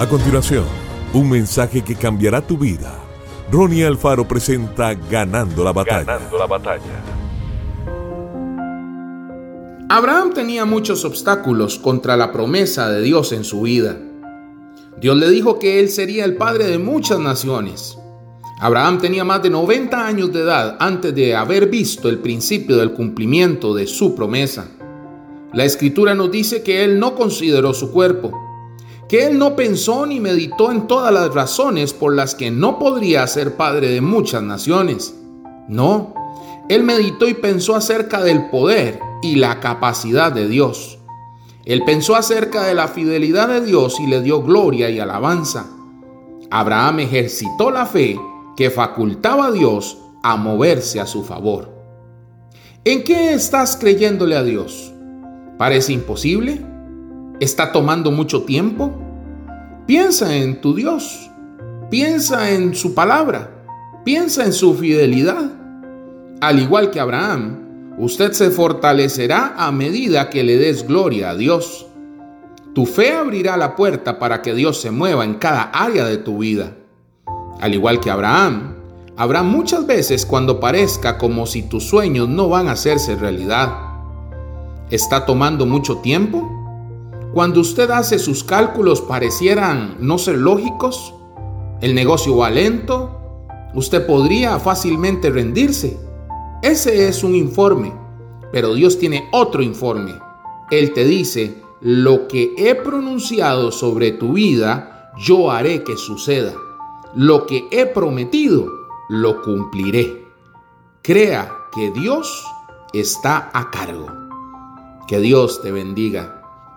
A continuación, un mensaje que cambiará tu vida. Ronnie Alfaro presenta Ganando la batalla. Ganando la batalla. Abraham tenía muchos obstáculos contra la promesa de Dios en su vida. Dios le dijo que él sería el padre de muchas naciones. Abraham tenía más de 90 años de edad antes de haber visto el principio del cumplimiento de su promesa. La escritura nos dice que él no consideró su cuerpo, que él no pensó ni meditó en todas las razones por las que no podría ser padre de muchas naciones. No, él meditó y pensó acerca del poder y la capacidad de Dios. Él pensó acerca de la fidelidad de Dios y le dio gloria y alabanza. Abraham ejercitó la fe que facultaba a Dios a moverse a su favor. ¿En qué estás creyéndole a Dios? ¿Parece imposible? ¿Está tomando mucho tiempo? Piensa en tu Dios. Piensa en su palabra. Piensa en su fidelidad. Al igual que Abraham, usted se fortalecerá a medida que le des gloria a Dios. Tu fe abrirá la puerta para que Dios se mueva en cada área de tu vida. Al igual que Abraham, habrá muchas veces cuando parezca como si tus sueños no van a hacerse realidad. ¿Está tomando mucho tiempo? Cuando usted hace sus cálculos parecieran no ser lógicos, el negocio va lento, usted podría fácilmente rendirse. Ese es un informe, pero Dios tiene otro informe. Él te dice, lo que he pronunciado sobre tu vida, yo haré que suceda. Lo que he prometido, lo cumpliré. Crea que Dios está a cargo. Que Dios te bendiga